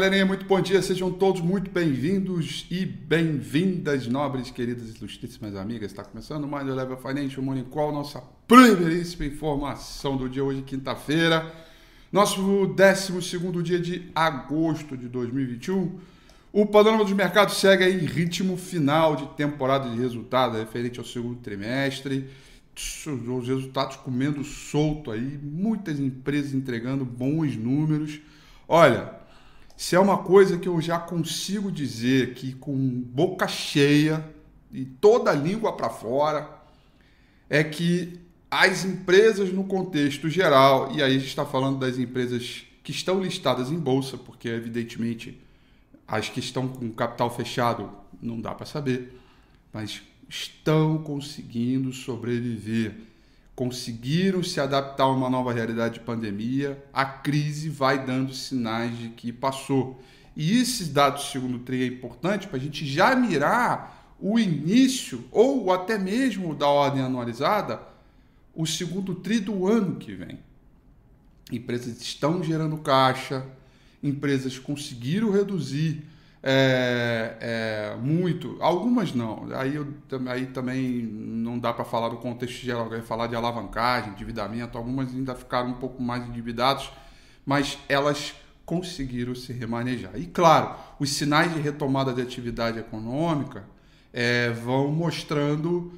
Galerinha, muito bom dia, sejam todos muito bem-vindos e bem-vindas, nobres, queridas e ilustríssimas amigas. Está começando mais o Level Financial Morning Call, nossa primeiríssima informação do dia hoje, quinta-feira, nosso 12 dia de agosto de 2021. O panorama dos mercados segue em ritmo final de temporada de resultados referente ao segundo trimestre. Os resultados comendo solto aí, muitas empresas entregando bons números. Olha, se é uma coisa que eu já consigo dizer que com boca cheia e toda a língua para fora, é que as empresas no contexto geral, e aí a gente está falando das empresas que estão listadas em bolsa, porque evidentemente as que estão com capital fechado não dá para saber, mas estão conseguindo sobreviver conseguiram se adaptar a uma nova realidade de pandemia, a crise vai dando sinais de que passou. E esses dados do segundo TRI é importante para a gente já mirar o início ou até mesmo da ordem anualizada, o segundo TRI do ano que vem. Empresas estão gerando caixa, empresas conseguiram reduzir é, é, muito, algumas não. Aí, eu, aí também não dá para falar do contexto geral, vai falar de alavancagem, endividamento. Algumas ainda ficaram um pouco mais endividadas, mas elas conseguiram se remanejar. E claro, os sinais de retomada de atividade econômica é, vão mostrando,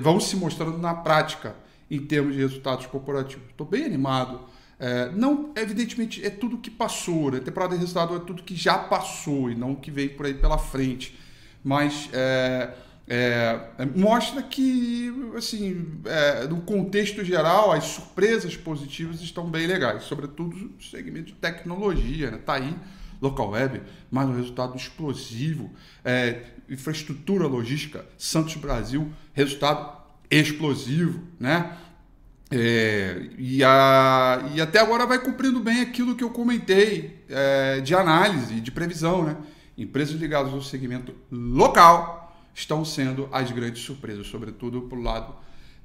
vão se mostrando na prática em termos de resultados corporativos. Estou bem animado é, não, evidentemente, é tudo que passou, né? Temporada de resultado é tudo que já passou e não o que veio por aí pela frente. Mas é, é, é mostra que, assim, é, no contexto geral, as surpresas positivas estão bem legais, sobretudo no segmento de tecnologia, né? Tá aí, local web, mas um resultado explosivo. É, infraestrutura logística, Santos Brasil, resultado explosivo, né? É, e, a, e até agora vai cumprindo bem aquilo que eu comentei é, de análise, de previsão. Né? Empresas ligadas ao segmento local estão sendo as grandes surpresas, sobretudo para o lado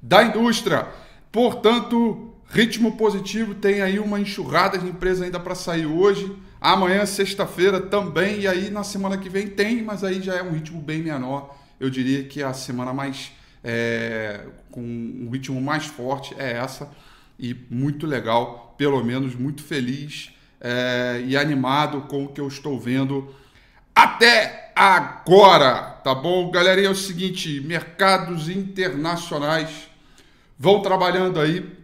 da indústria. Portanto, ritmo positivo, tem aí uma enxurrada de empresas ainda para sair hoje. Amanhã, sexta-feira, também. E aí na semana que vem tem, mas aí já é um ritmo bem menor. Eu diria que é a semana mais é, com um ritmo mais forte é essa e muito legal, pelo menos muito feliz é, e animado com o que eu estou vendo até agora, tá bom? Galera, é o seguinte, mercados internacionais vão trabalhando aí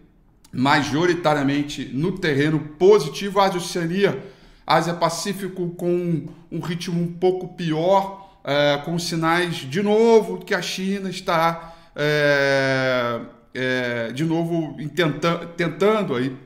majoritariamente no terreno positivo, Ásia Oceania, Ásia Pacífico com um ritmo um pouco pior, é, com sinais de novo que a China está é, é, de novo tenta, tentando aí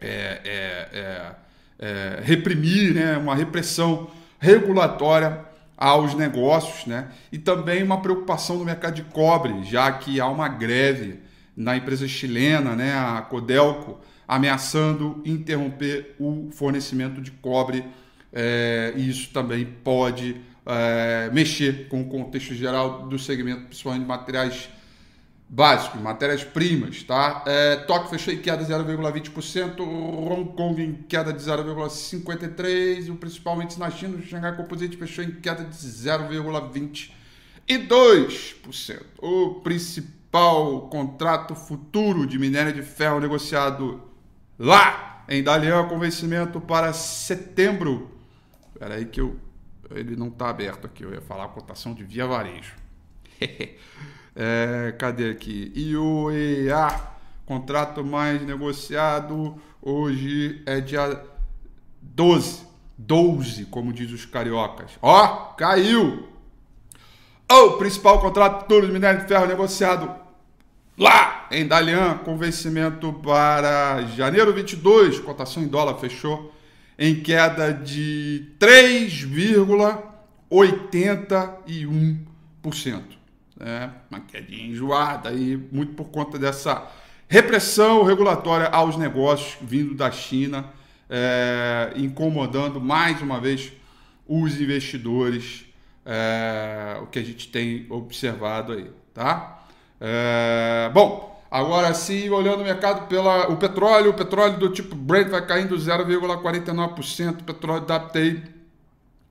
é, é, é, reprimir, né, uma repressão regulatória aos negócios, né, e também uma preocupação no mercado de cobre, já que há uma greve na empresa chilena, né, a Codelco, ameaçando interromper o fornecimento de cobre. É, e isso também pode é, mexer com o contexto geral do segmento, principalmente de materiais básicos, matérias-primas. Tá? É, Tóquio fechou em queda de 0,20%, Hong Kong em queda de 0,53%, e principalmente na China, o Xangai Composite fechou em queda de 0,22%. O principal contrato futuro de minério de ferro negociado lá em Dalian com vencimento para setembro. Espera aí que eu ele não está aberto aqui. Eu ia falar a cotação de via varejo. é, cadê aqui? IOEA, contrato mais negociado, hoje é dia 12. 12, como diz os cariocas. Ó, caiu! O principal contrato todo de minério de ferro negociado lá em Dalian, com vencimento para janeiro 22, cotação em dólar fechou em queda de 3,81%. É, uma quedinha enjoada aí, muito por conta dessa repressão regulatória aos negócios vindo da China, é, incomodando mais uma vez os investidores, é, o que a gente tem observado aí, tá? É, bom, Agora sim, olhando o mercado pela o petróleo, o petróleo do tipo Brent vai caindo 0,49%, o petróleo WTI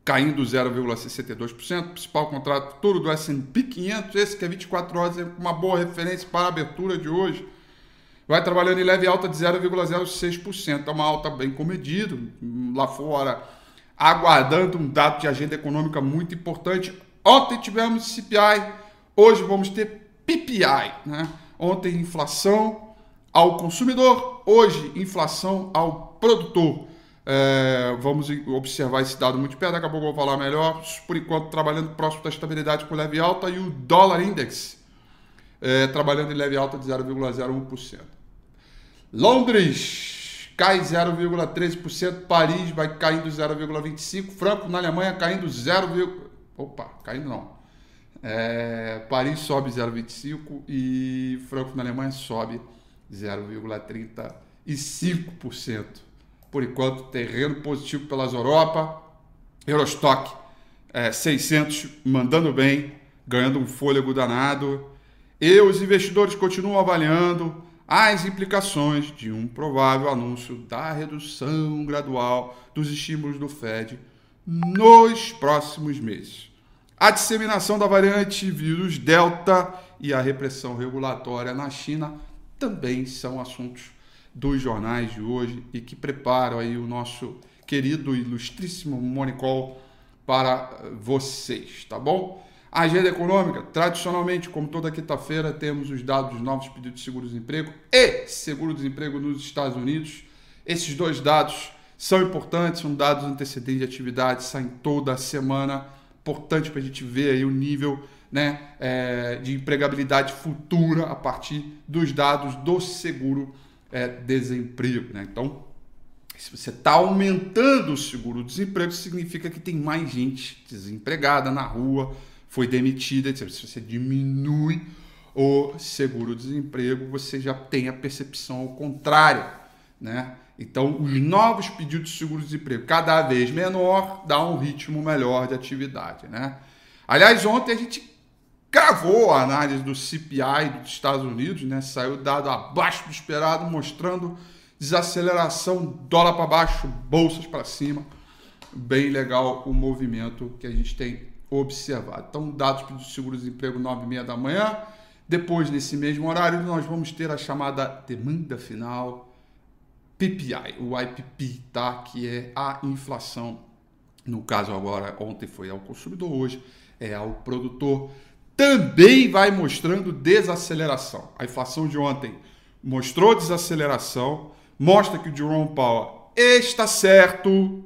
caindo 0,62%, principal contrato futuro do S&P 500, esse que é 24 horas, é uma boa referência para a abertura de hoje. Vai trabalhando em leve alta de 0,06%, é uma alta bem comedida lá fora, aguardando um dado de agenda econômica muito importante. Ontem tivemos CPI, hoje vamos ter PPI, né? Ontem, inflação ao consumidor, hoje, inflação ao produtor. É, vamos observar esse dado muito perto, daqui a pouco eu vou falar melhor. Por enquanto, trabalhando próximo da estabilidade com leve alta e o dólar index é, trabalhando em leve alta de 0,01%. Londres cai 0,13%, Paris vai caindo 0,25%, Franco na Alemanha caindo 0, opa, caindo não, é, Paris sobe 0,25 e Frankfurt na Alemanha sobe 0,35%. Por enquanto, terreno positivo pelas Europa. Eurostock é, 600 mandando bem, ganhando um fôlego danado. E os investidores continuam avaliando as implicações de um provável anúncio da redução gradual dos estímulos do Fed nos próximos meses a disseminação da variante vírus Delta e a repressão regulatória na China também são assuntos dos jornais de hoje e que preparam aí o nosso querido e ilustríssimo Monicol para vocês, tá bom? A agenda econômica, tradicionalmente, como toda quinta-feira, temos os dados dos novos pedidos de seguro-desemprego e seguro-desemprego nos Estados Unidos. Esses dois dados são importantes, são dados antecedentes de atividade, saem toda semana importante para a gente ver aí o nível né, é, de empregabilidade futura a partir dos dados do seguro é, desemprego. Né? Então, se você está aumentando o seguro-desemprego, significa que tem mais gente desempregada na rua, foi demitida. Se você diminui o seguro-desemprego, você já tem a percepção ao contrário. Né? Então, os novos pedidos de seguro-desemprego cada vez menor dá um ritmo melhor de atividade, né? Aliás, ontem a gente gravou a análise do CPI dos Estados Unidos, né? Saiu dado abaixo do esperado, mostrando desaceleração, dólar para baixo, bolsas para cima. Bem legal o movimento que a gente tem observado. Então, dados de seguro-desemprego 9 e meia da manhã. Depois, nesse mesmo horário, nós vamos ter a chamada demanda final PPI, o IPP, tá? que é a inflação. No caso agora, ontem foi ao consumidor, hoje é ao produtor. Também vai mostrando desaceleração. A inflação de ontem mostrou desaceleração, mostra que o Jerome Powell está certo,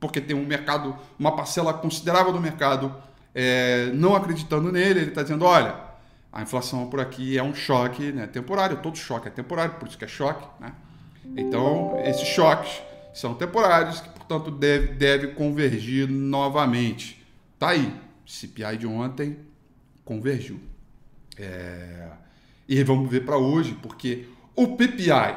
porque tem um mercado, uma parcela considerável do mercado é, não acreditando nele. Ele está dizendo: olha, a inflação por aqui é um choque né, temporário, todo choque é temporário, por isso que é choque, né? Então, esses choques são temporários, que, portanto, deve, deve convergir novamente. Tá aí, CPI de ontem convergiu. É... E vamos ver para hoje, porque o PPI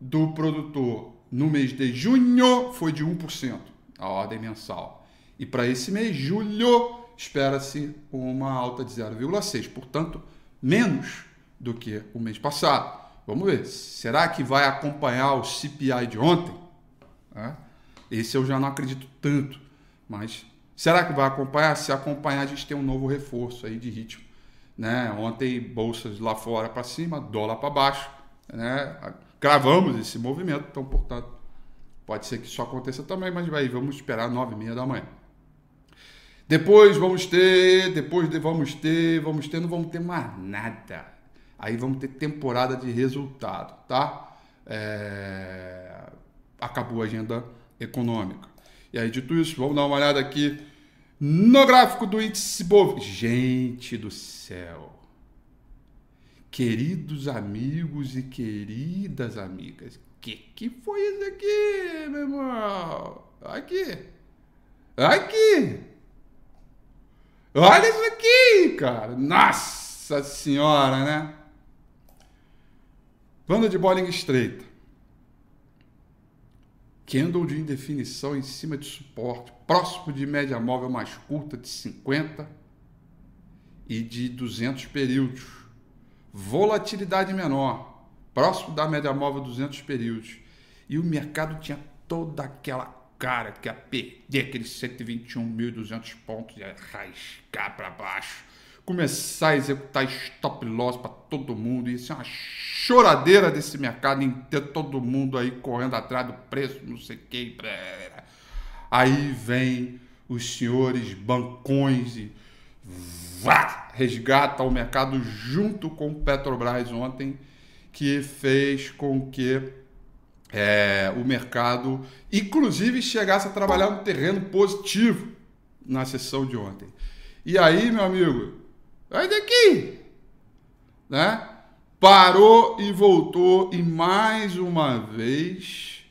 do produtor no mês de junho foi de 1%, a ordem mensal. E para esse mês, julho, espera-se uma alta de 0,6%, portanto, menos do que o mês passado. Vamos ver. Será que vai acompanhar o CPI de ontem? É. Esse eu já não acredito tanto. Mas será que vai acompanhar? Se acompanhar, a gente tem um novo reforço aí de ritmo. Né? Ontem, bolsas lá fora para cima, dólar para baixo. Né? Gravamos esse movimento, então, portanto, pode ser que isso aconteça também, mas vai, vamos esperar nove e meia da manhã. Depois vamos ter, depois de, vamos ter, vamos ter, não vamos ter mais nada. Aí vamos ter temporada de resultado, tá? É... Acabou a agenda econômica. E aí, dito isso, vamos dar uma olhada aqui no gráfico do índice Bov. Gente do céu! Queridos amigos e queridas amigas, que que foi isso aqui, meu irmão? Aqui! Aqui! Olha isso aqui, cara! Nossa senhora, né? Banda de Bolling estreita. Candle de indefinição em cima de suporte, próximo de média móvel mais curta de 50 e de 200 períodos. volatilidade menor, próximo da média móvel 200 períodos. E o mercado tinha toda aquela cara que ia perder aqueles 121.200 pontos, ia rasgar para baixo, começar a executar stop loss para todo mundo, isso é uma choradeira desse mercado inteiro, todo mundo aí correndo atrás do preço, não sei o que. Aí vem os senhores bancões e vá, resgata o mercado junto com o Petrobras ontem, que fez com que é, o mercado, inclusive, chegasse a trabalhar no terreno positivo na sessão de ontem. E aí, meu amigo, vai daqui, né? Parou e voltou e mais uma vez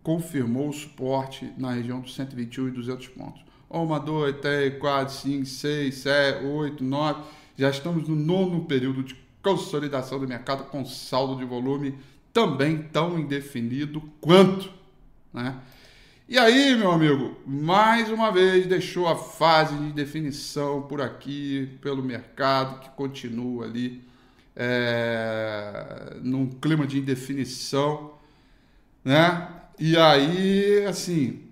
confirmou o suporte na região dos 121 e 200 pontos. Uma, dois, três, quatro, cinco, seis, sete, oito, nove. Já estamos no nono período de consolidação do mercado com saldo de volume também tão indefinido quanto. Né? E aí, meu amigo, mais uma vez deixou a fase de definição por aqui, pelo mercado, que continua ali é, num clima de indefinição, né? E aí, assim,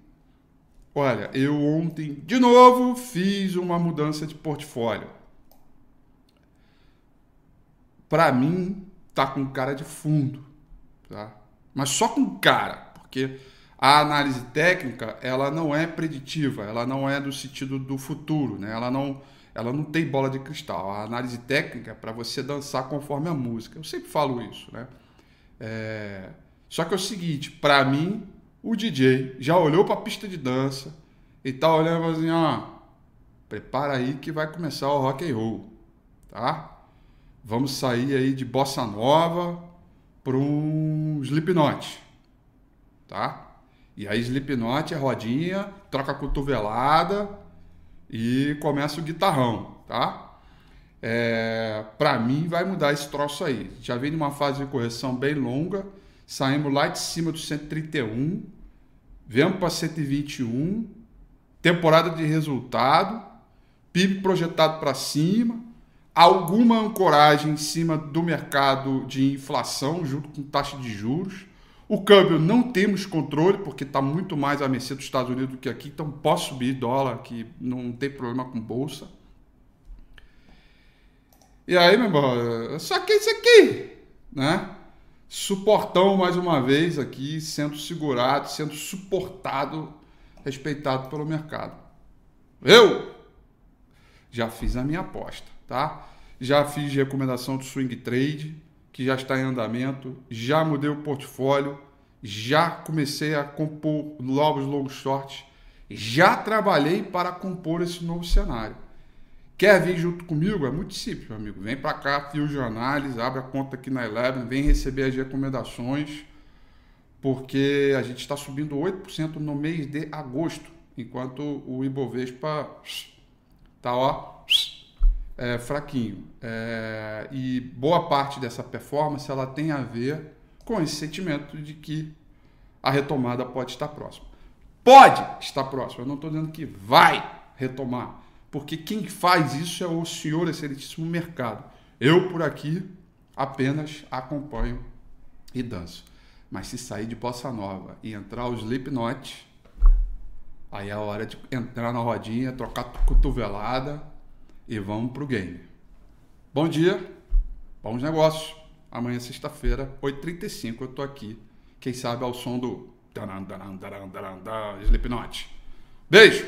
olha, eu ontem de novo fiz uma mudança de portfólio. Para mim, tá com cara de fundo, tá? Mas só com cara, porque a análise técnica, ela não é preditiva, ela não é do sentido do futuro, né? Ela não ela não tem bola de cristal. A análise técnica é para você dançar conforme a música. Eu sempre falo isso, né? É... Só que é o seguinte, para mim, o DJ já olhou para a pista de dança e tá olhando assim, ó, prepara aí que vai começar o rock and roll, tá? Vamos sair aí de bossa nova para um Slipknot, tá? E aí Slipknot é rodinha, troca a cotovelada, e começa o guitarrão, tá? É, para mim vai mudar esse troço aí. Já vem numa fase de correção bem longa, saímos lá de cima do 131, vemos para 121, temporada de resultado, PIB projetado para cima, alguma ancoragem em cima do mercado de inflação junto com taxa de juros o câmbio não temos controle, porque está muito mais à mercê dos Estados Unidos do que aqui, então posso subir dólar, que não tem problema com bolsa. E aí, meu irmão, só que isso aqui, né? Suportão mais uma vez aqui, sendo segurado, sendo suportado, respeitado pelo mercado. Eu já fiz a minha aposta, tá? Já fiz recomendação de swing trade que já está em andamento, já mudei o portfólio, já comecei a compor novos longos shorts, já trabalhei para compor esse novo cenário. Quer vir junto comigo? É muito simples, meu amigo. Vem para cá, de análise, abre a conta aqui na Eleven, vem receber as recomendações, porque a gente está subindo 8% no mês de agosto, enquanto o Ibovespa está ó, é, fraquinho. É, e boa parte dessa performance ela tem a ver com esse sentimento de que a retomada pode estar próxima. Pode estar próxima, eu não estou dizendo que vai retomar, porque quem faz isso é o senhor excelentíssimo mercado. Eu, por aqui, apenas acompanho e danço. Mas se sair de bossa nova e entrar os Slipknot, aí é a hora de entrar na rodinha, trocar cotovelada e vamos pro game. Bom dia, bons negócios. Amanhã, sexta-feira, 8h35, eu tô aqui. Quem sabe ao som do Slipknot. Beijo!